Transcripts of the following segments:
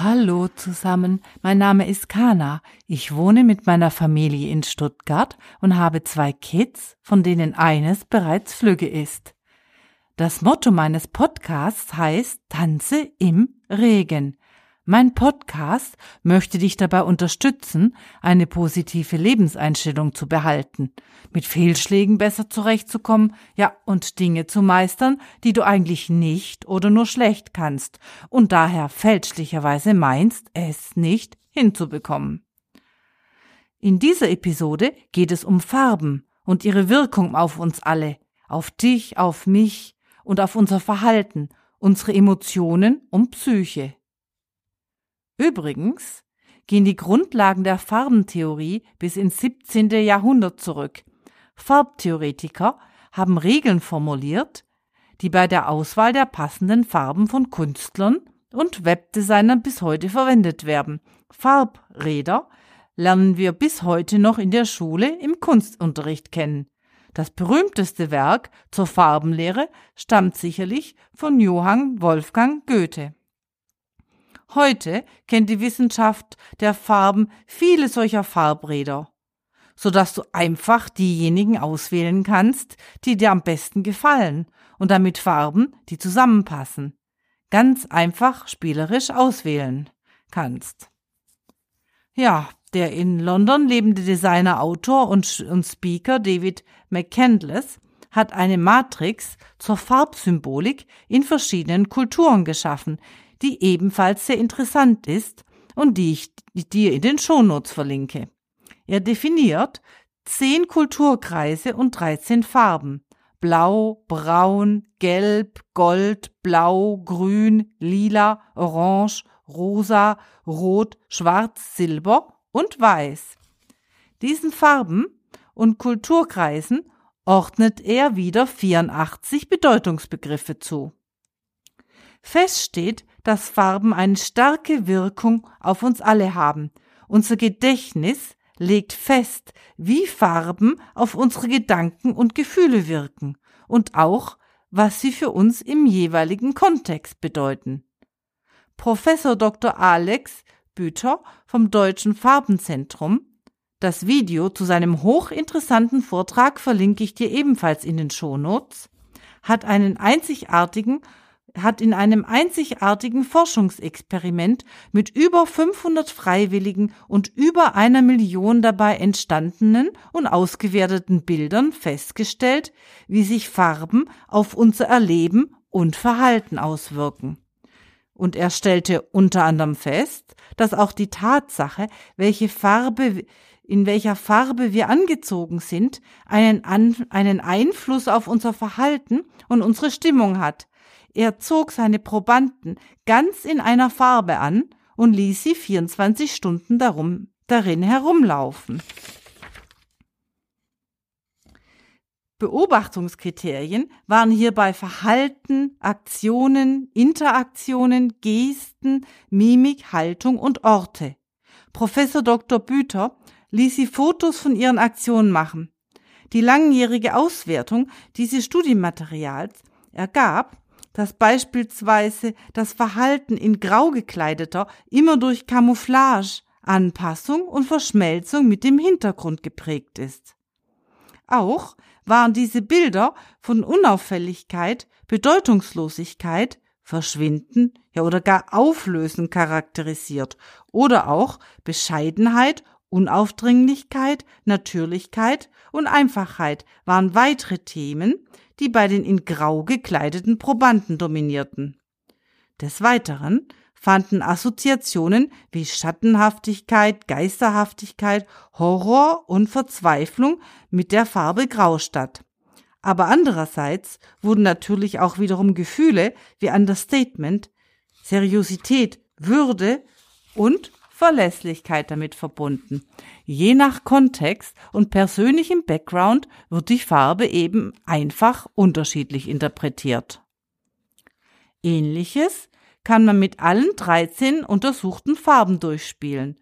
Hallo zusammen, mein Name ist Kana. Ich wohne mit meiner Familie in Stuttgart und habe zwei Kids, von denen eines bereits flügge ist. Das Motto meines Podcasts heißt Tanze im Regen. Mein Podcast möchte dich dabei unterstützen, eine positive Lebenseinstellung zu behalten, mit Fehlschlägen besser zurechtzukommen, ja, und Dinge zu meistern, die du eigentlich nicht oder nur schlecht kannst und daher fälschlicherweise meinst, es nicht hinzubekommen. In dieser Episode geht es um Farben und ihre Wirkung auf uns alle, auf dich, auf mich und auf unser Verhalten, unsere Emotionen und Psyche. Übrigens gehen die Grundlagen der Farbentheorie bis ins 17. Jahrhundert zurück. Farbtheoretiker haben Regeln formuliert, die bei der Auswahl der passenden Farben von Künstlern und Webdesignern bis heute verwendet werden. Farbräder lernen wir bis heute noch in der Schule im Kunstunterricht kennen. Das berühmteste Werk zur Farbenlehre stammt sicherlich von Johann Wolfgang Goethe. Heute kennt die Wissenschaft der Farben viele solcher Farbräder, so dass du einfach diejenigen auswählen kannst, die dir am besten gefallen und damit Farben, die zusammenpassen. Ganz einfach spielerisch auswählen kannst. Ja, der in London lebende Designer, Autor und, und Speaker David McCandless hat eine Matrix zur Farbsymbolik in verschiedenen Kulturen geschaffen, die ebenfalls sehr interessant ist und die ich dir in den Shownotes verlinke. Er definiert zehn Kulturkreise und 13 Farben. Blau, Braun, Gelb, Gold, Blau, Grün, Lila, Orange, Rosa, Rot, Schwarz, Silber und Weiß. Diesen Farben und Kulturkreisen ordnet er wieder 84 Bedeutungsbegriffe zu. Fest steht, dass Farben eine starke Wirkung auf uns alle haben. Unser Gedächtnis legt fest, wie Farben auf unsere Gedanken und Gefühle wirken und auch, was sie für uns im jeweiligen Kontext bedeuten. Professor Dr. Alex Büter vom Deutschen Farbenzentrum das Video zu seinem hochinteressanten Vortrag verlinke ich dir ebenfalls in den Shownotes, hat einen einzigartigen hat in einem einzigartigen Forschungsexperiment mit über 500 Freiwilligen und über einer Million dabei entstandenen und ausgewerteten Bildern festgestellt, wie sich Farben auf unser Erleben und Verhalten auswirken. Und er stellte unter anderem fest, dass auch die Tatsache, welche Farbe in welcher Farbe wir angezogen sind, einen, An einen Einfluss auf unser Verhalten und unsere Stimmung hat, er zog seine Probanden ganz in einer Farbe an und ließ sie 24 Stunden darum, darin herumlaufen. Beobachtungskriterien waren hierbei Verhalten, Aktionen, Interaktionen, Gesten, Mimik, Haltung und Orte. Professor Dr. Büter ließ sie Fotos von ihren Aktionen machen. Die langjährige Auswertung dieses Studienmaterials ergab, dass beispielsweise das Verhalten in grau gekleideter immer durch Camouflage, Anpassung und Verschmelzung mit dem Hintergrund geprägt ist. Auch waren diese Bilder von Unauffälligkeit, Bedeutungslosigkeit, Verschwinden, ja oder gar Auflösen charakterisiert oder auch Bescheidenheit, Unaufdringlichkeit, Natürlichkeit und Einfachheit waren weitere Themen, die bei den in Grau gekleideten Probanden dominierten. Des Weiteren fanden Assoziationen wie Schattenhaftigkeit, Geisterhaftigkeit, Horror und Verzweiflung mit der Farbe Grau statt. Aber andererseits wurden natürlich auch wiederum Gefühle wie Understatement, Seriosität, Würde und Verlässlichkeit damit verbunden. Je nach Kontext und persönlichem Background wird die Farbe eben einfach unterschiedlich interpretiert. Ähnliches kann man mit allen 13 untersuchten Farben durchspielen.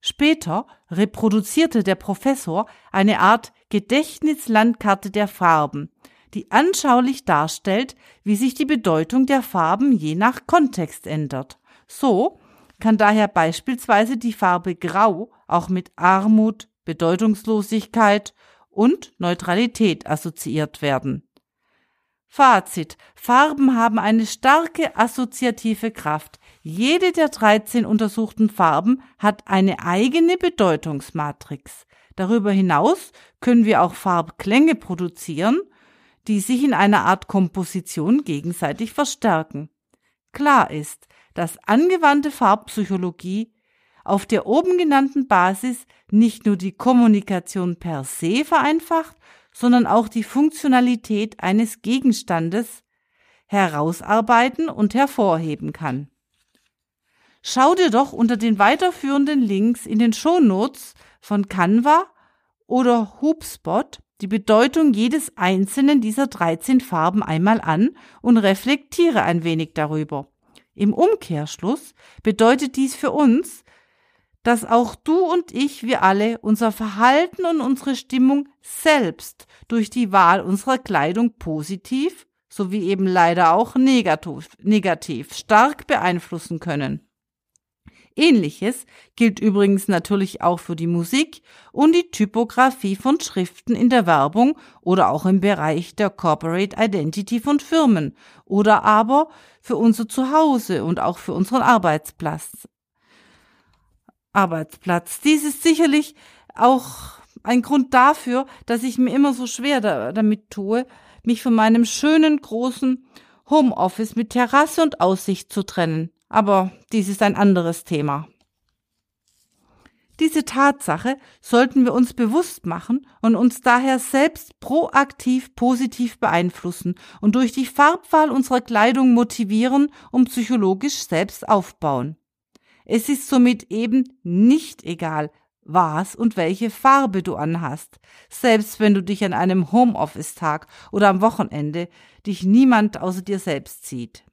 Später reproduzierte der Professor eine Art Gedächtnislandkarte der Farben, die anschaulich darstellt, wie sich die Bedeutung der Farben je nach Kontext ändert. So kann daher beispielsweise die Farbe Grau auch mit Armut, Bedeutungslosigkeit und Neutralität assoziiert werden. Fazit. Farben haben eine starke assoziative Kraft. Jede der 13 untersuchten Farben hat eine eigene Bedeutungsmatrix. Darüber hinaus können wir auch Farbklänge produzieren, die sich in einer Art Komposition gegenseitig verstärken. Klar ist, dass angewandte Farbpsychologie auf der oben genannten Basis nicht nur die Kommunikation per se vereinfacht, sondern auch die Funktionalität eines Gegenstandes herausarbeiten und hervorheben kann. Schau dir doch unter den weiterführenden Links in den Shownotes von Canva oder HoopSpot die Bedeutung jedes einzelnen dieser 13 Farben einmal an und reflektiere ein wenig darüber. Im Umkehrschluss bedeutet dies für uns, dass auch du und ich, wir alle, unser Verhalten und unsere Stimmung selbst durch die Wahl unserer Kleidung positiv sowie eben leider auch negativ, negativ stark beeinflussen können. Ähnliches gilt übrigens natürlich auch für die Musik und die Typografie von Schriften in der Werbung oder auch im Bereich der Corporate Identity von Firmen oder aber für unser Zuhause und auch für unseren Arbeitsplatz. Arbeitsplatz. Dies ist sicherlich auch ein Grund dafür, dass ich mir immer so schwer da, damit tue, mich von meinem schönen großen Homeoffice mit Terrasse und Aussicht zu trennen. Aber dies ist ein anderes Thema. Diese Tatsache sollten wir uns bewusst machen und uns daher selbst proaktiv positiv beeinflussen und durch die Farbwahl unserer Kleidung motivieren und psychologisch selbst aufbauen. Es ist somit eben nicht egal, was und welche Farbe du anhast, selbst wenn du dich an einem Homeoffice-Tag oder am Wochenende dich niemand außer dir selbst sieht.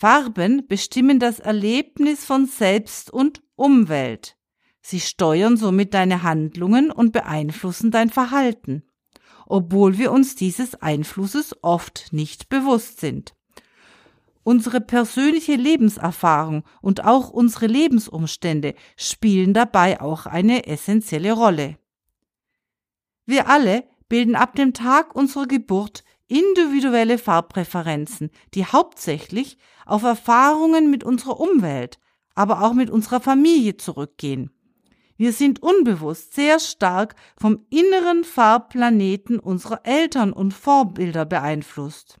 Farben bestimmen das Erlebnis von Selbst und Umwelt. Sie steuern somit deine Handlungen und beeinflussen dein Verhalten, obwohl wir uns dieses Einflusses oft nicht bewusst sind. Unsere persönliche Lebenserfahrung und auch unsere Lebensumstände spielen dabei auch eine essentielle Rolle. Wir alle bilden ab dem Tag unserer Geburt individuelle Farbpräferenzen, die hauptsächlich auf Erfahrungen mit unserer Umwelt, aber auch mit unserer Familie zurückgehen. Wir sind unbewusst sehr stark vom inneren Farbplaneten unserer Eltern und Vorbilder beeinflusst.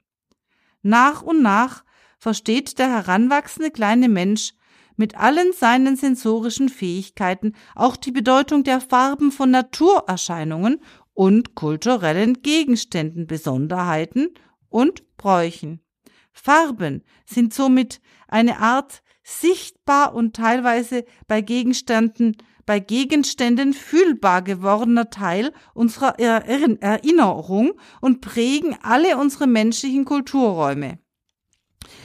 Nach und nach versteht der heranwachsende kleine Mensch mit allen seinen sensorischen Fähigkeiten auch die Bedeutung der Farben von Naturerscheinungen und kulturellen Gegenständen, Besonderheiten und Bräuchen. Farben sind somit eine Art sichtbar und teilweise bei Gegenständen bei Gegenständen fühlbar gewordener Teil unserer Erinnerung und prägen alle unsere menschlichen Kulturräume.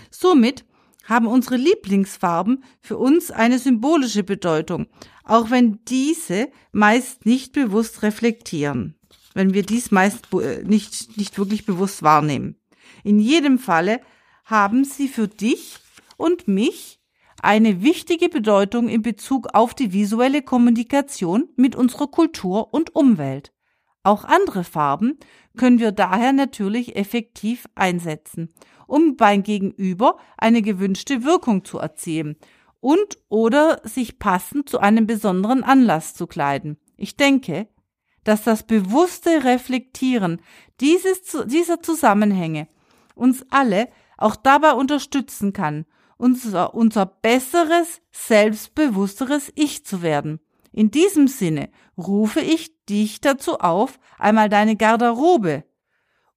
Somit haben unsere Lieblingsfarben für uns eine symbolische Bedeutung, auch wenn diese meist nicht bewusst reflektieren, wenn wir dies meist äh, nicht, nicht wirklich bewusst wahrnehmen. In jedem Falle haben sie für dich und mich eine wichtige Bedeutung in Bezug auf die visuelle Kommunikation mit unserer Kultur und Umwelt. Auch andere Farben können wir daher natürlich effektiv einsetzen um beim Gegenüber eine gewünschte Wirkung zu erzielen und oder sich passend zu einem besonderen Anlass zu kleiden. Ich denke, dass das bewusste Reflektieren dieses, dieser Zusammenhänge uns alle auch dabei unterstützen kann, unser, unser besseres, selbstbewussteres Ich zu werden. In diesem Sinne rufe ich dich dazu auf, einmal deine Garderobe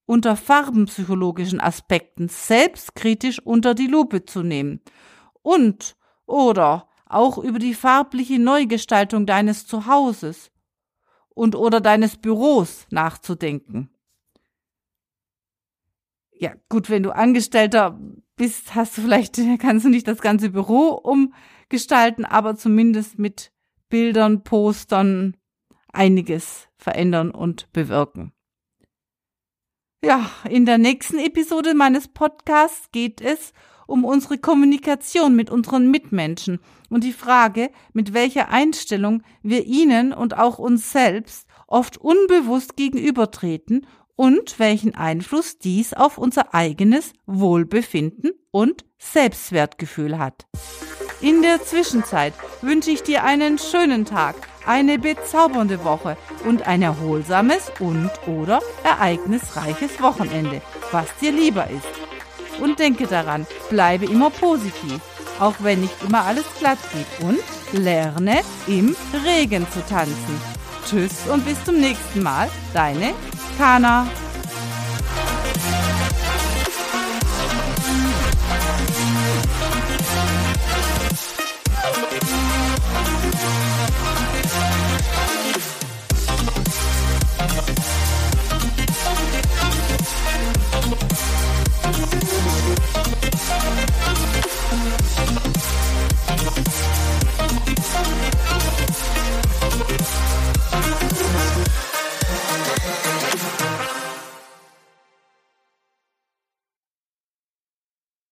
unter farbenpsychologischen Aspekten selbstkritisch unter die Lupe zu nehmen und oder auch über die farbliche Neugestaltung deines Zuhauses und oder deines Büros nachzudenken. Ja, gut, wenn du Angestellter bist, hast du vielleicht, kannst du nicht das ganze Büro umgestalten, aber zumindest mit Bildern, Postern einiges verändern und bewirken. Ja, in der nächsten Episode meines Podcasts geht es um unsere Kommunikation mit unseren Mitmenschen und die Frage, mit welcher Einstellung wir ihnen und auch uns selbst oft unbewusst gegenübertreten und welchen Einfluss dies auf unser eigenes Wohlbefinden und Selbstwertgefühl hat. In der Zwischenzeit wünsche ich dir einen schönen Tag, eine bezaubernde Woche und ein erholsames und oder ereignisreiches Wochenende, was dir lieber ist. Und denke daran, bleibe immer positiv, auch wenn nicht immer alles glatt geht und lerne im Regen zu tanzen. Tschüss und bis zum nächsten Mal, deine Kana.